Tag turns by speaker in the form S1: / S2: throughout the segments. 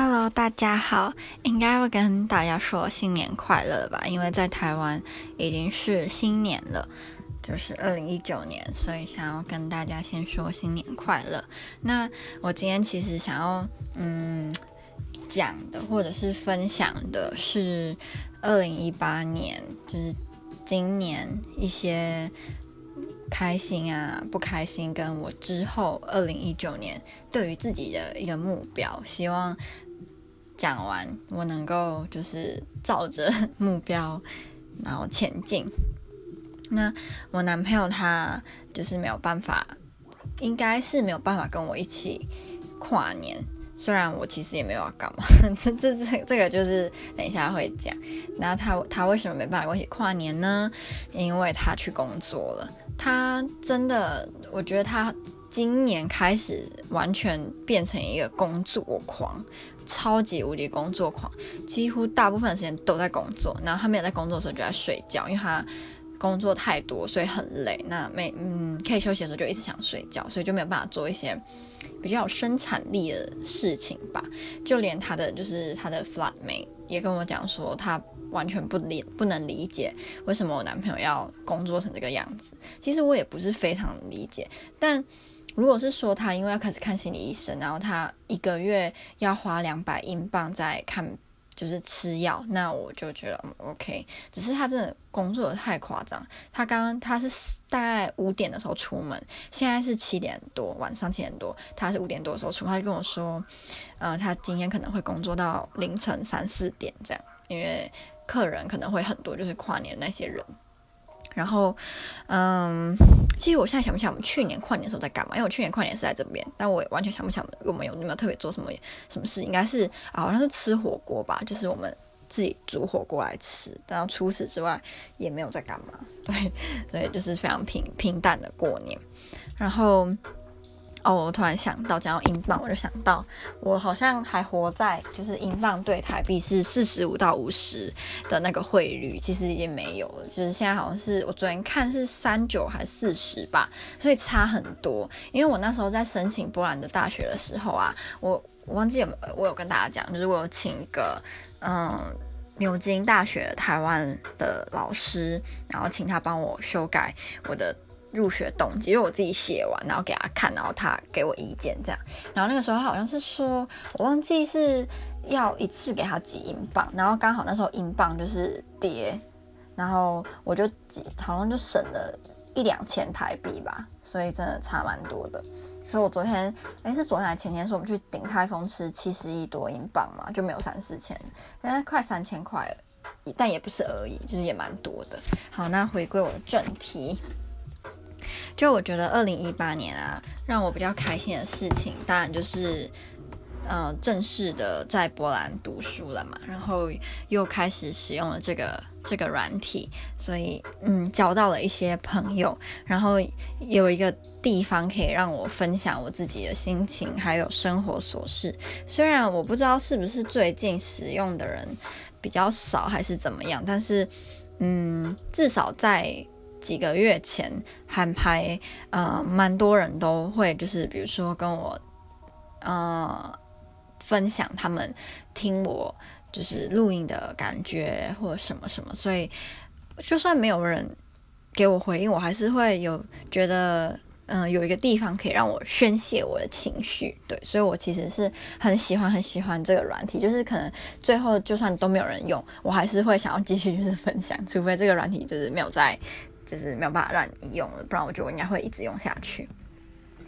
S1: Hello，大家好，应该会跟大家说新年快乐吧，因为在台湾已经是新年了，就是二零一九年，所以想要跟大家先说新年快乐。那我今天其实想要嗯讲的或者是分享的是二零一八年，就是今年一些。开心啊，不开心，跟我之后二零一九年对于自己的一个目标，希望讲完我能够就是照着目标然后前进。那我男朋友他就是没有办法，应该是没有办法跟我一起跨年。虽然我其实也没有要干嘛，这这这这个就是等一下会讲。那他他为什么没办法跟我一起跨年呢？因为他去工作了。他真的，我觉得他今年开始完全变成一个工作狂，超级无敌工作狂，几乎大部分时间都在工作。然后他没有在工作的时候就在睡觉，因为他工作太多，所以很累。那没嗯可以休息的时候就一直想睡觉，所以就没有办法做一些。比较有生产力的事情吧，就连他的就是他的 flatmate 也跟我讲说，他完全不理不能理解为什么我男朋友要工作成这个样子。其实我也不是非常理解，但如果是说他因为要开始看心理医生，然后他一个月要花两百英镑在看。就是吃药，那我就觉得 OK。只是他真的工作的太夸张。他刚刚他是大概五点的时候出门，现在是七点多，晚上七点多，他是五点多的时候出门，他就跟我说，呃，他今天可能会工作到凌晨三四点这样，因为客人可能会很多，就是跨年那些人。然后，嗯，其实我现在想不起来我们去年跨年的时候在干嘛，因为我去年跨年是在这边，但我完全想不起来我们有没有特别做什么什么事，应该是，好像是吃火锅吧，就是我们自己煮火锅来吃，然后除此之外也没有在干嘛，对，所以就是非常平平淡的过年，然后。哦，我突然想到，讲到英镑，我就想到我好像还活在就是英镑对台币是四十五到五十的那个汇率，其实已经没有了。就是现在好像是我昨天看是三九还是四十吧，所以差很多。因为我那时候在申请波兰的大学的时候啊，我我忘记有没有我有跟大家讲，就是我有请一个嗯牛津大学台湾的老师，然后请他帮我修改我的。入学动机，因为我自己写完，然后给他看，然后他给我意见，这样。然后那个时候好像是说，我忘记是要一次给他几英镑，然后刚好那时候英镑就是跌，然后我就几好像就省了一两千台币吧，所以真的差蛮多的。所以我昨天，诶，是昨天还前天说我们去鼎泰丰吃七十亿多英镑嘛，就没有三四千，现在快三千块了，但也不是而已，就是也蛮多的。好，那回归我的正题。就我觉得，二零一八年啊，让我比较开心的事情，当然就是，呃，正式的在波兰读书了嘛，然后又开始使用了这个这个软体，所以嗯，交到了一些朋友，然后有一个地方可以让我分享我自己的心情，还有生活琐事。虽然我不知道是不是最近使用的人比较少，还是怎么样，但是嗯，至少在。几个月前还拍，呃，蛮多人都会就是，比如说跟我，呃，分享他们听我就是录音的感觉或什么什么，所以就算没有人给我回应，我还是会有觉得，嗯、有一个地方可以让我宣泄我的情绪，对，所以我其实是很喜欢很喜欢这个软体，就是可能最后就算都没有人用，我还是会想要继续就是分享，除非这个软体就是没有在。就是没有办法让你用了，不然我觉得我应该会一直用下去。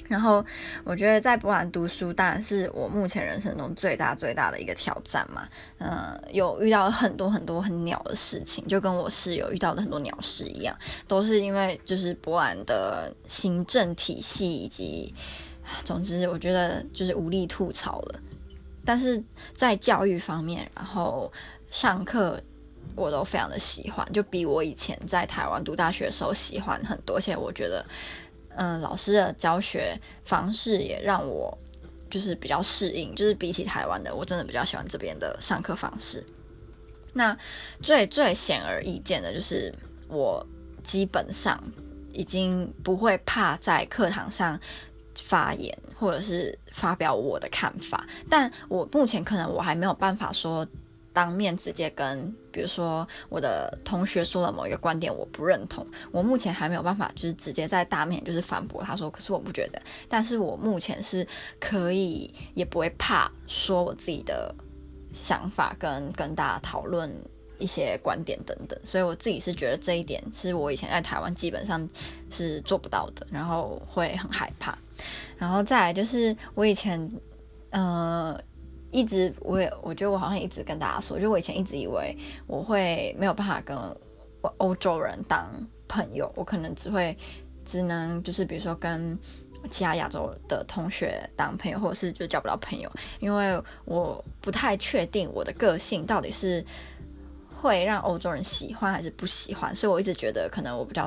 S1: 然后我觉得在波兰读书当然是我目前人生中最大最大的一个挑战嘛。嗯、有遇到很多很多很鸟的事情，就跟我室友遇到的很多鸟事一样，都是因为就是波兰的行政体系以及，总之我觉得就是无力吐槽了。但是在教育方面，然后上课。我都非常的喜欢，就比我以前在台湾读大学的时候喜欢很多。而且我觉得，嗯、老师的教学方式也让我就是比较适应，就是比起台湾的，我真的比较喜欢这边的上课方式。那最最显而易见的就是，我基本上已经不会怕在课堂上发言，或者是发表我的看法。但我目前可能我还没有办法说当面直接跟，比如说我的同学说了某一个观点，我不认同。我目前还没有办法，就是直接在大面就是反驳他说，可是我不觉得。但是我目前是可以，也不会怕说我自己的想法跟，跟大家讨论。一些观点等等，所以我自己是觉得这一点是我以前在台湾基本上是做不到的，然后会很害怕。然后再来就是我以前，呃，一直我也我觉得我好像一直跟大家说，就我以前一直以为我会没有办法跟欧洲人当朋友，我可能只会只能就是比如说跟其他亚洲的同学当朋友，或者是就交不到朋友，因为我不太确定我的个性到底是。会让欧洲人喜欢还是不喜欢？所以我一直觉得可能我比较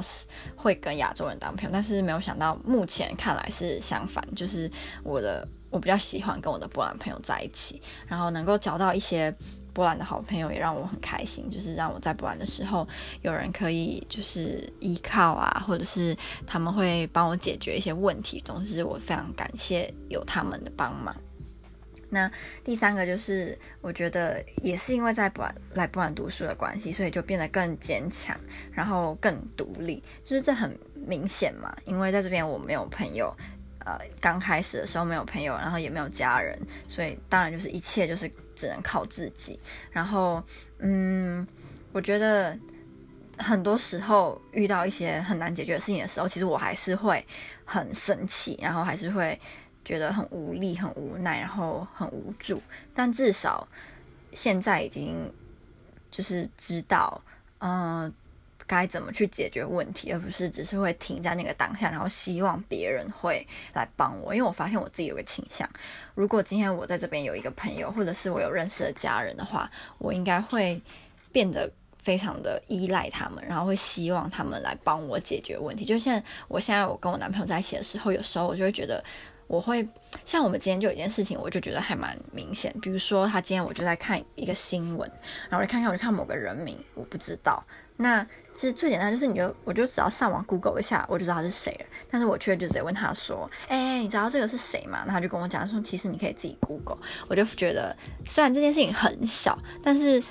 S1: 会跟亚洲人当朋友，但是没有想到目前看来是相反，就是我的我比较喜欢跟我的波兰朋友在一起，然后能够交到一些波兰的好朋友也让我很开心，就是让我在波兰的时候有人可以就是依靠啊，或者是他们会帮我解决一些问题，总之我非常感谢有他们的帮忙。那第三个就是，我觉得也是因为在波兰来波兰读书的关系，所以就变得更坚强，然后更独立。就是这很明显嘛，因为在这边我没有朋友，呃，刚开始的时候没有朋友，然后也没有家人，所以当然就是一切就是只能靠自己。然后，嗯，我觉得很多时候遇到一些很难解决的事情的时候，其实我还是会很生气，然后还是会。觉得很无力、很无奈，然后很无助。但至少现在已经就是知道，嗯、该怎么去解决问题，而不是只是会停在那个当下，然后希望别人会来帮我。因为我发现我自己有个倾向，如果今天我在这边有一个朋友，或者是我有认识的家人的话，我应该会变得非常的依赖他们，然后会希望他们来帮我解决问题。就像我现在我跟我男朋友在一起的时候，有时候我就会觉得。我会像我们今天就有一件事情，我就觉得还蛮明显。比如说，他今天我就在看一个新闻，然后我就看看，我就看某个人名，我不知道。那其实最简单就是，你就我就只要上网 Google 一下，我就知道他是谁了。但是我却就直接问他说：“哎，你知道这个是谁吗？”然后他就跟我讲说：“其实你可以自己 Google。”我就觉得，虽然这件事情很小，但是。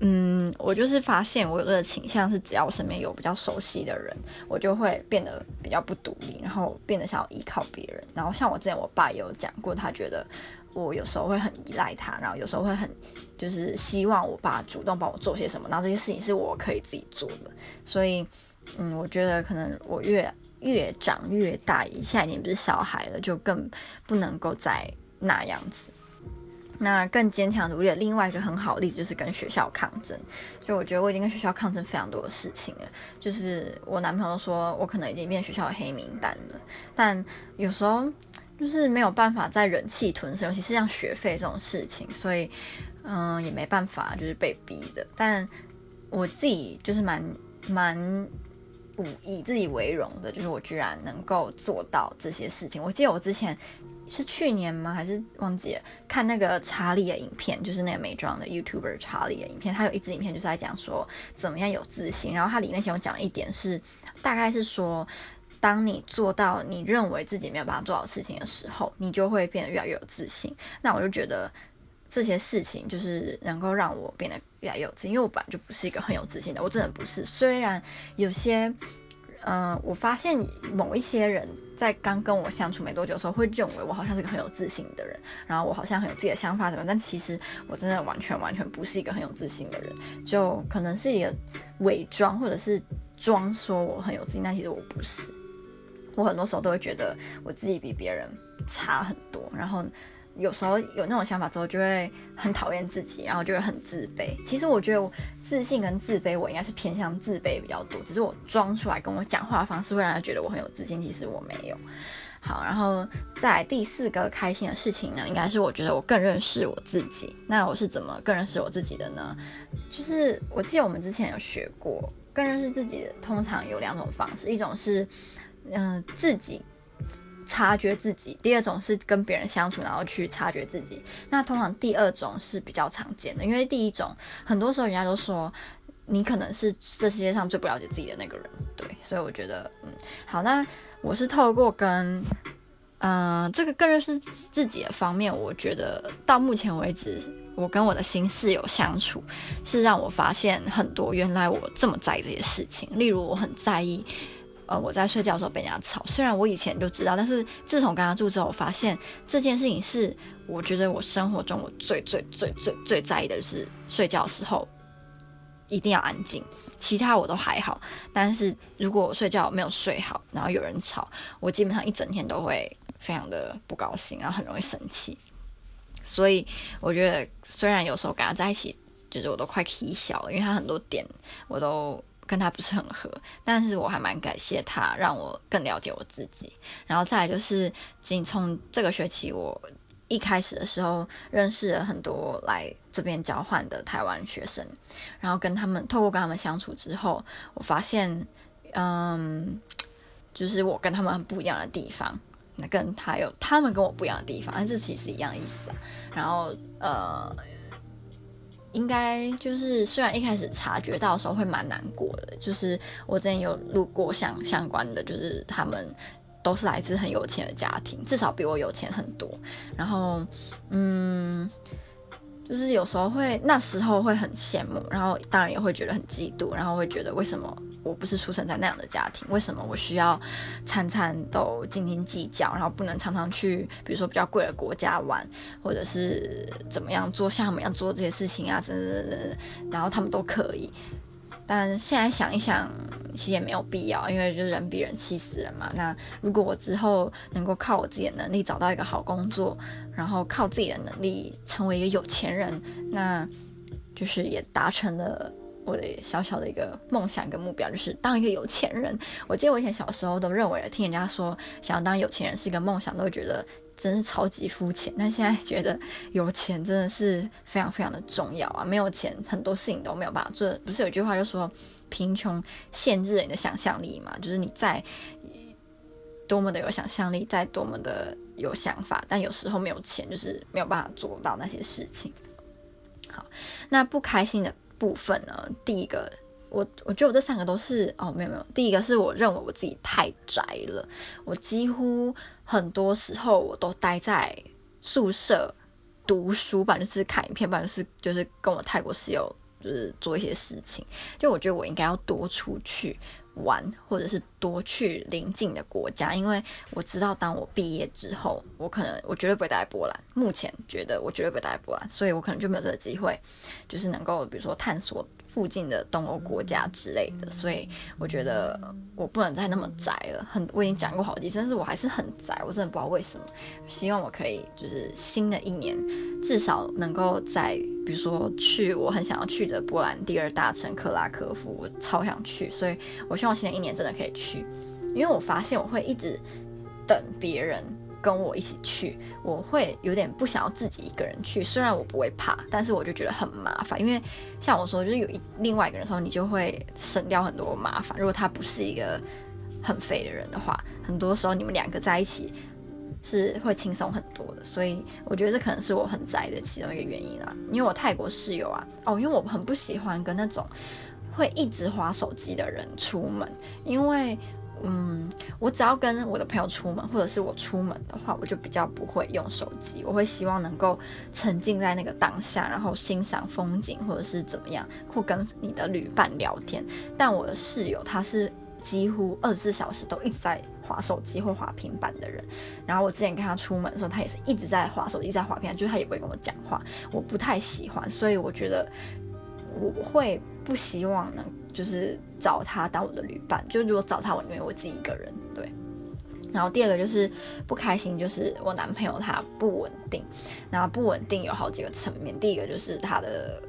S1: 嗯，我就是发现我有这个倾向是，只要我身边有比较熟悉的人，我就会变得比较不独立，然后变得想要依靠别人。然后像我之前我爸也有讲过，他觉得我有时候会很依赖他，然后有时候会很就是希望我爸主动帮我做些什么，然后这些事情是我可以自己做的。所以，嗯，我觉得可能我越越长越大，现在已经不是小孩了，就更不能够再那样子。那更坚强独立的另外一个很好的例子就是跟学校抗争。就我觉得我已经跟学校抗争非常多的事情了。就是我男朋友说我可能已经变学校的黑名单了，但有时候就是没有办法再忍气吞声，尤其是像学费这种事情，所以嗯也没办法，就是被逼的。但我自己就是蛮蛮以自己为荣的，就是我居然能够做到这些事情。我记得我之前。是去年吗？还是忘记了？看那个查理的影片，就是那个美妆的 YouTuber 查理的影片，他有一支影片就是在讲说怎么样有自信。然后他里面想讲一点是，大概是说，当你做到你认为自己没有办法做到的事情的时候，你就会变得越来越有自信。那我就觉得这些事情就是能够让我变得越来越有自信，因为我本来就不是一个很有自信的，我真的不是。虽然有些。嗯、我发现某一些人在刚跟我相处没多久的时候，会认为我好像是个很有自信的人，然后我好像很有自己的想法什么，但其实我真的完全完全不是一个很有自信的人，就可能是一个伪装或者是装说我很有自信，但其实我不是。我很多时候都会觉得我自己比别人差很多，然后。有时候有那种想法之后，就会很讨厌自己，然后就会很自卑。其实我觉得我自信跟自卑，我应该是偏向自卑比较多。只是我装出来跟我讲话的方式，会让人觉得我很有自信，其实我没有。好，然后在第四个开心的事情呢，应该是我觉得我更认识我自己。那我是怎么更认识我自己的呢？就是我记得我们之前有学过，更认识自己的通常有两种方式，一种是嗯、自己。察觉自己，第二种是跟别人相处，然后去察觉自己。那通常第二种是比较常见的，因为第一种很多时候人家都说你可能是这世界上最不了解自己的那个人，对。所以我觉得，嗯，好，那我是透过跟嗯、呃，这个更认识自己的方面，我觉得到目前为止，我跟我的新室友相处，是让我发现很多原来我这么在意这些事情。例如，我很在意，呃，我在睡觉的时候被人家吵。虽然我以前就知道，但是自从跟他住之后，我发现这件事情是我觉得我生活中我最最最最最在意的是睡觉的时候一定要安静。其他我都还好，但是如果我睡觉没有睡好，然后有人吵，我基本上一整天都会。非常的不高兴，然后很容易生气，所以我觉得虽然有时候跟他在一起，就是我都快气消了，因为他很多点我都跟他不是很合，但是我还蛮感谢他，让我更了解我自己。然后再来就是，仅从这个学期我一开始的时候认识了很多来这边交换的台湾学生，然后跟他们透过跟他们相处之后，我发现，嗯，就是我跟他们很不一样的地方。那跟他有他们跟我不一样的地方，但是其实一样意思啊。然后呃，应该就是虽然一开始察觉到的时候会蛮难过的，就是我之前有录过相相关的，就是他们都是来自很有钱的家庭，至少比我有钱很多。然后嗯。就是有时候会那时候会很羡慕，然后当然也会觉得很嫉妒，然后会觉得为什么我不是出生在那样的家庭？为什么我需要餐餐都斤斤计较，然后不能常常去，比如说比较贵的国家玩，或者是怎么样做像他们一样做这些事情啊？等等等等，然后他们都可以。但现在想一想，其实也没有必要，因为就是人比人气死人嘛。那如果我之后能够靠我自己的能力找到一个好工作，然后靠自己的能力成为一个有钱人，那就是也达成了我的小小的一个梦想跟目标，就是当一个有钱人。我记得我以前小时候都认为，听人家说想要当有钱人是一个梦想，都会觉得。真是超级肤浅，但现在觉得有钱真的是非常非常的重要啊！没有钱，很多事情都没有办法做。不是有句话就说贫穷限制了你的想象力嘛？就是你在多么的有想象力，再多么的有想法，但有时候没有钱，就是没有办法做到那些事情。好，那不开心的部分呢？第一个。我我觉得我这三个都是哦，没有没有。第一个是我认为我自己太宅了，我几乎很多时候我都待在宿舍读书吧，就是看影片吧，就是就是跟我泰国室友就是做一些事情。就我觉得我应该要多出去玩，或者是多去邻近的国家，因为我知道当我毕业之后，我可能我绝对不会待在波兰。目前觉得我绝对不会待在波兰，所以我可能就没有这个机会，就是能够比如说探索。附近的东欧国家之类的，所以我觉得我不能再那么宅了。很，我已经讲过好几次，但是我还是很宅。我真的不知道为什么。希望我可以就是新的一年，至少能够在比如说去我很想要去的波兰第二大城克拉科夫，我超想去。所以我希望新的一年真的可以去，因为我发现我会一直等别人。跟我一起去，我会有点不想要自己一个人去。虽然我不会怕，但是我就觉得很麻烦。因为像我说，就是有一另外一个人的时候，你就会省掉很多麻烦。如果他不是一个很废的人的话，很多时候你们两个在一起是会轻松很多的。所以我觉得这可能是我很宅的其中一个原因啦。因为我泰国室友啊，哦，因为我很不喜欢跟那种会一直划手机的人出门，因为。嗯，我只要跟我的朋友出门，或者是我出门的话，我就比较不会用手机。我会希望能够沉浸在那个当下，然后欣赏风景，或者是怎么样，或跟你的旅伴聊天。但我的室友他是几乎二十四小时都一直在划手机或划平板的人。然后我之前跟他出门的时候，他也是一直在划手机，在划平板，就是他也不会跟我讲话。我不太喜欢，所以我觉得我会不希望能。就是找他当我的旅伴，就如果找他，我宁愿我自己一个人。对，然后第二个就是不开心，就是我男朋友他不稳定，然后不稳定有好几个层面。第一个就是他的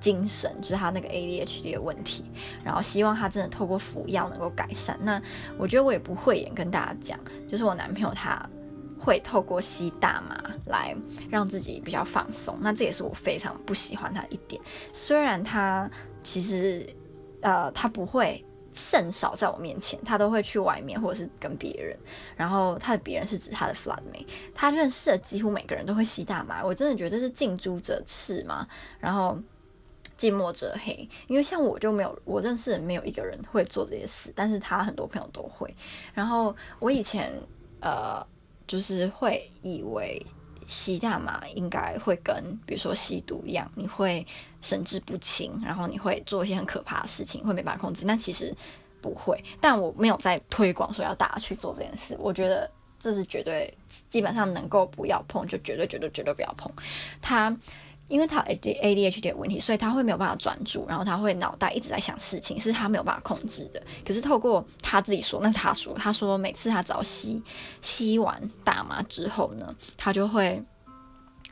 S1: 精神，就是他那个 ADHD 的问题，然后希望他真的透过服药能够改善。那我觉得我也不会也跟大家讲，就是我男朋友他会透过吸大麻来让自己比较放松。那这也是我非常不喜欢他一点，虽然他其实。呃，他不会甚少在我面前，他都会去外面或者是跟别人。然后他的别人是指他的 flatmate，他认识的几乎每个人都会吸大麻。我真的觉得这是近朱者赤嘛，然后近墨者黑。因为像我就没有，我认识没有一个人会做这些事，但是他很多朋友都会。然后我以前呃就是会以为吸大麻应该会跟比如说吸毒一样，你会神志不清，然后你会做一些很可怕的事情，会没办法控制。但其实不会。但我没有在推广说要大家去做这件事。我觉得这是绝对，基本上能够不要碰就绝对绝对绝对不要碰它。因为他 A D A D H D 的问题，所以他会没有办法专注，然后他会脑袋一直在想事情，是他没有办法控制的。可是透过他自己说，那是他说，他说每次他只要吸吸完大麻之后呢，他就会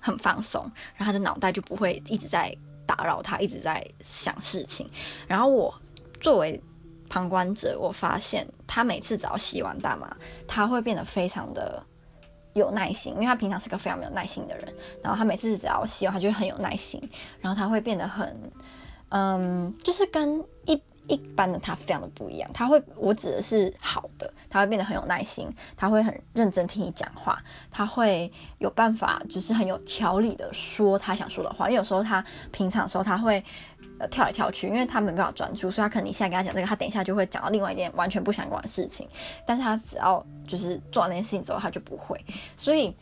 S1: 很放松，然后他的脑袋就不会一直在打扰他，一直在想事情。然后我作为旁观者，我发现他每次只要吸完大麻，他会变得非常的。有耐心，因为他平常是个非常没有耐心的人，然后他每次只要吸完，他就会很有耐心，然后他会变得很，嗯，就是跟一一般的他非常的不一样。他会，我指的是好的，他会变得很有耐心，他会很认真听你讲话，他会有办法，就是很有条理的说他想说的话。因为有时候他平常的时候他会。呃，跳来跳去，因为他没办法专注，所以他可能你现在跟他讲这个，他等一下就会讲到另外一件完全不相关的事情。但是他只要就是做完那件事情之后，他就不会。所以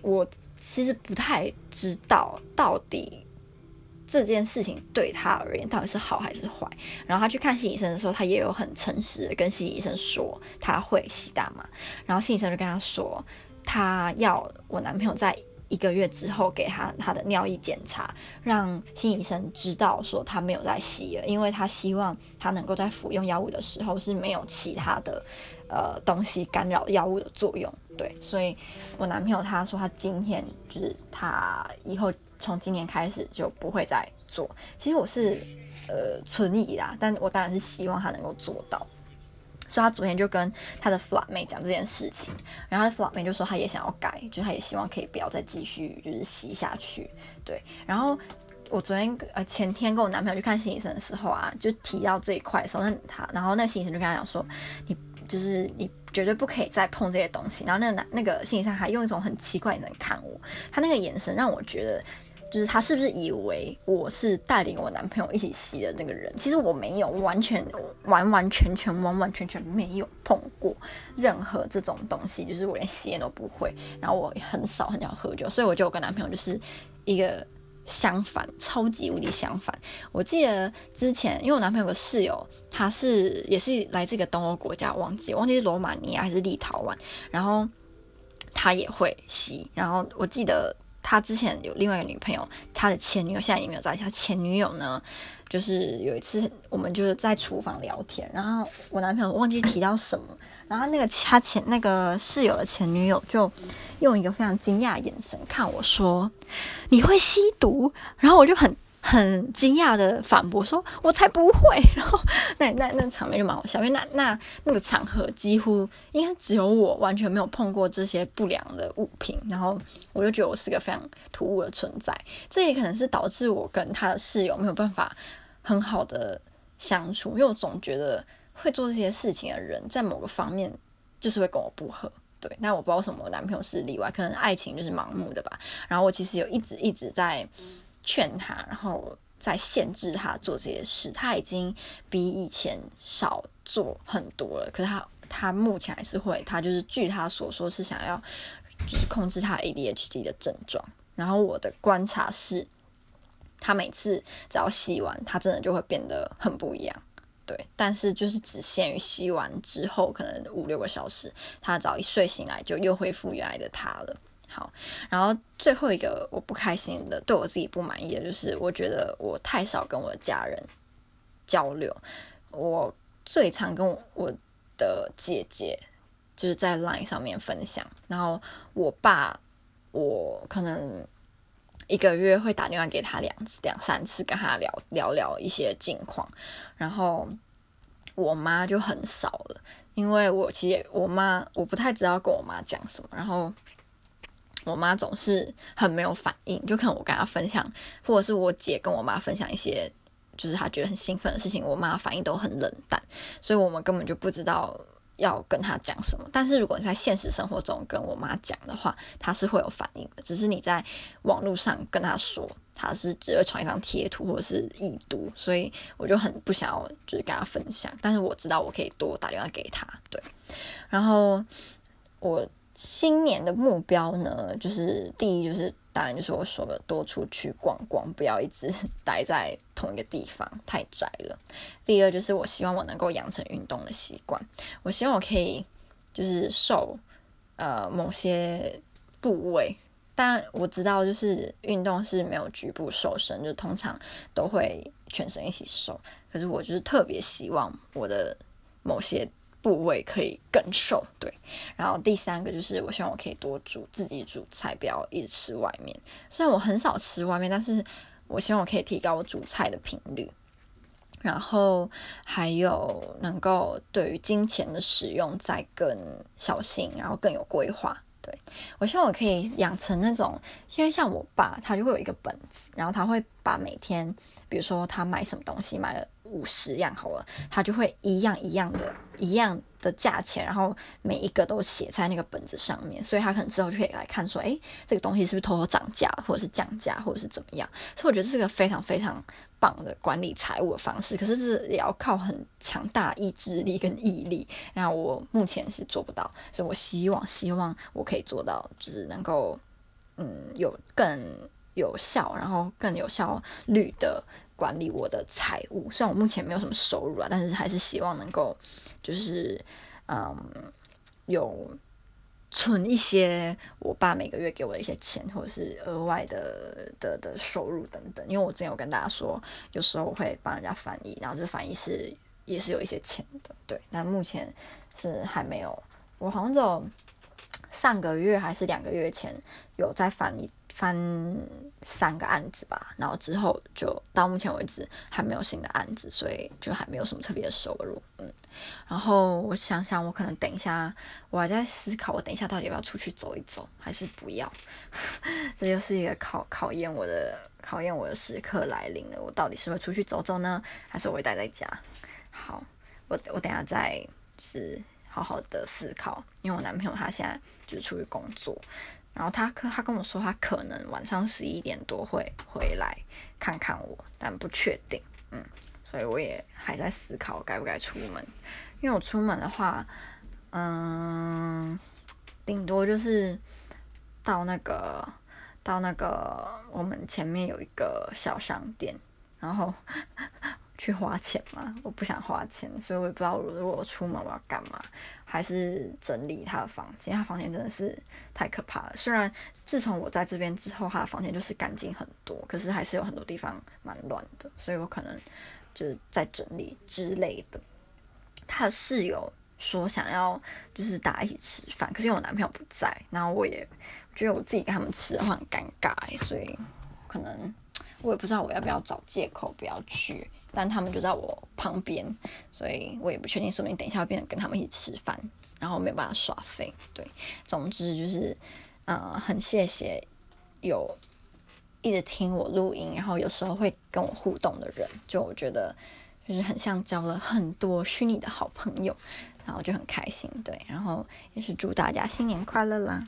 S1: 我其实不太知道到底这件事情对他而言到底是好还是坏。然后他去看心理医生的时候，他也有很诚实的跟心理医生说他会吸大麻，然后心理医生就跟他说，他要我男朋友在。一个月之后给他他的尿液检查，让心理医生知道说他没有在吸了，因为他希望他能够在服用药物的时候是没有其他的呃东西干扰药物的作用。对，所以我男朋友他说他今天就是他以后从今年开始就不会再做。其实我是呃存疑啦，但我当然是希望他能够做到。所以他昨天就跟他的 flat 妹讲这件事情，然后他的 flat 妹就说他也想要改，就是他也希望可以不要再继续就是吸下去，对。然后我昨天呃前天跟我男朋友去看心理医生的时候啊，就提到这一块的时候，那他然后那心理医生就跟他讲说，你就是你绝对不可以再碰这些东西。然后那个男那个心理医生还用一种很奇怪的眼神看我，他那个眼神让我觉得。就是他是不是以为我是带领我男朋友一起吸的那个人？其实我没有，完全完完全全完完全全没有碰过任何这种东西。就是我连吸烟都不会，然后我很少很少喝酒，所以我觉得我跟男朋友就是一个相反，超级无敌相反。我记得之前，因为我男朋友的室友，他是也是来自一个东欧国家，忘记忘记是罗马尼亚还是立陶宛，然后他也会吸，然后我记得。他之前有另外一个女朋友，他的前女友现在也没有在一起。他前女友呢，就是有一次我们就是在厨房聊天，然后我男朋友忘记提到什么，然后那个他前那个室友的前女友就用一个非常惊讶的眼神看我说：“你会吸毒？”然后我就很。很惊讶的反驳说：“我才不会。”然后那那那场面就蛮好笑，因为那那那个场合几乎应该只有我完全没有碰过这些不良的物品，然后我就觉得我是个非常突兀的存在。这也可能是导致我跟他的室友没有办法很好的相处，因为我总觉得会做这些事情的人在某个方面就是会跟我不合。对，但我不知道什么男朋友是例外，可能爱情就是盲目的吧。然后我其实有一直一直在。劝他，然后再限制他做这些事。他已经比以前少做很多了，可是他他目前还是会。他就是据他所说是想要，就是控制他 ADHD 的症状。然后我的观察是，他每次只要吸完，他真的就会变得很不一样。对，但是就是只限于吸完之后，可能五六个小时，他只要一睡醒来，就又恢复原来的他了。好，然后最后一个我不开心的，对我自己不满意的就是，我觉得我太少跟我的家人交流。我最常跟我我的姐姐就是在 Line 上面分享，然后我爸，我可能一个月会打电话给他两次、两三次，跟他聊聊聊一些近况。然后我妈就很少了，因为我其实我妈我不太知道跟我妈讲什么，然后。我妈总是很没有反应，就可能我跟她分享，或者是我姐跟我妈分享一些，就是她觉得很兴奋的事情，我妈反应都很冷淡，所以我们根本就不知道要跟她讲什么。但是如果你在现实生活中跟我妈讲的话，她是会有反应的，只是你在网络上跟她说，她是只会传一张贴图或者是已读，所以我就很不想要就是跟她分享。但是我知道我可以多打电话给她，对，然后我。新年的目标呢，就是第一就是当然就是我说的多出去逛逛，不要一直待在同一个地方，太宅了。第二就是我希望我能够养成运动的习惯，我希望我可以就是瘦呃某些部位。当然我知道就是运动是没有局部瘦身，就通常都会全身一起瘦。可是我就是特别希望我的某些。部位可以更瘦，对。然后第三个就是，我希望我可以多煮自己煮菜，不要一直吃外面。虽然我很少吃外面，但是我希望我可以提高我煮菜的频率。然后还有能够对于金钱的使用再更小心，然后更有规划。对，我希望我可以养成那种，因为像我爸，他就会有一个本子，然后他会把每天，比如说他买什么东西，买了五十样好了，他就会一样一样的，一样的价钱，然后每一个都写在那个本子上面，所以他可能之后就可以来看说，诶，这个东西是不是偷偷涨价，或者是降价，或者是怎么样？所以我觉得这是个非常非常棒的管理财务的方式，可是这也要靠很强大意志力跟毅力，然后我目前是做不到，所以我希望希望我可以做到，就是能够嗯有更有效，然后更有效率的。管理我的财务，虽然我目前没有什么收入啊，但是还是希望能够，就是，嗯，有存一些我爸每个月给我的一些钱，或者是额外的的的收入等等。因为我之前有跟大家说，有时候我会帮人家翻译，然后这翻译是也是有一些钱的，对。但目前是还没有，我好像只有上个月还是两个月前有在翻一。翻三个案子吧，然后之后就到目前为止还没有新的案子，所以就还没有什么特别的收入。嗯，然后我想想，我可能等一下，我还在思考，我等一下到底要不要出去走一走，还是不要？这就是一个考考验我的考验我的时刻来临了。我到底是会出去走走呢，还是我会待在家？好，我我等下再是好好的思考，因为我男朋友他现在就是出去工作。然后他可他跟我说，他可能晚上十一点多会回来看看我，但不确定。嗯，所以我也还在思考该不该出门。因为我出门的话，嗯，顶多就是到那个到那个我们前面有一个小商店，然后去花钱嘛。我不想花钱，所以我也不知道如果我出门我要干嘛。还是整理他的房间，他房间真的是太可怕了。虽然自从我在这边之后，他的房间就是干净很多，可是还是有很多地方蛮乱的，所以我可能就是在整理之类的。他的室友说想要就是大家一起吃饭，可是因为我男朋友不在，然后我也觉得我自己跟他们吃的话很尴尬，所以可能我也不知道我要不要找借口不要去。但他们就在我旁边，所以我也不确定，说明等一下会变成跟他们一起吃饭，然后没有办法耍废。对，总之就是，呃，很谢谢有一直听我录音，然后有时候会跟我互动的人，就我觉得就是很像交了很多虚拟的好朋友，然后就很开心。对，然后也是祝大家新年快乐啦！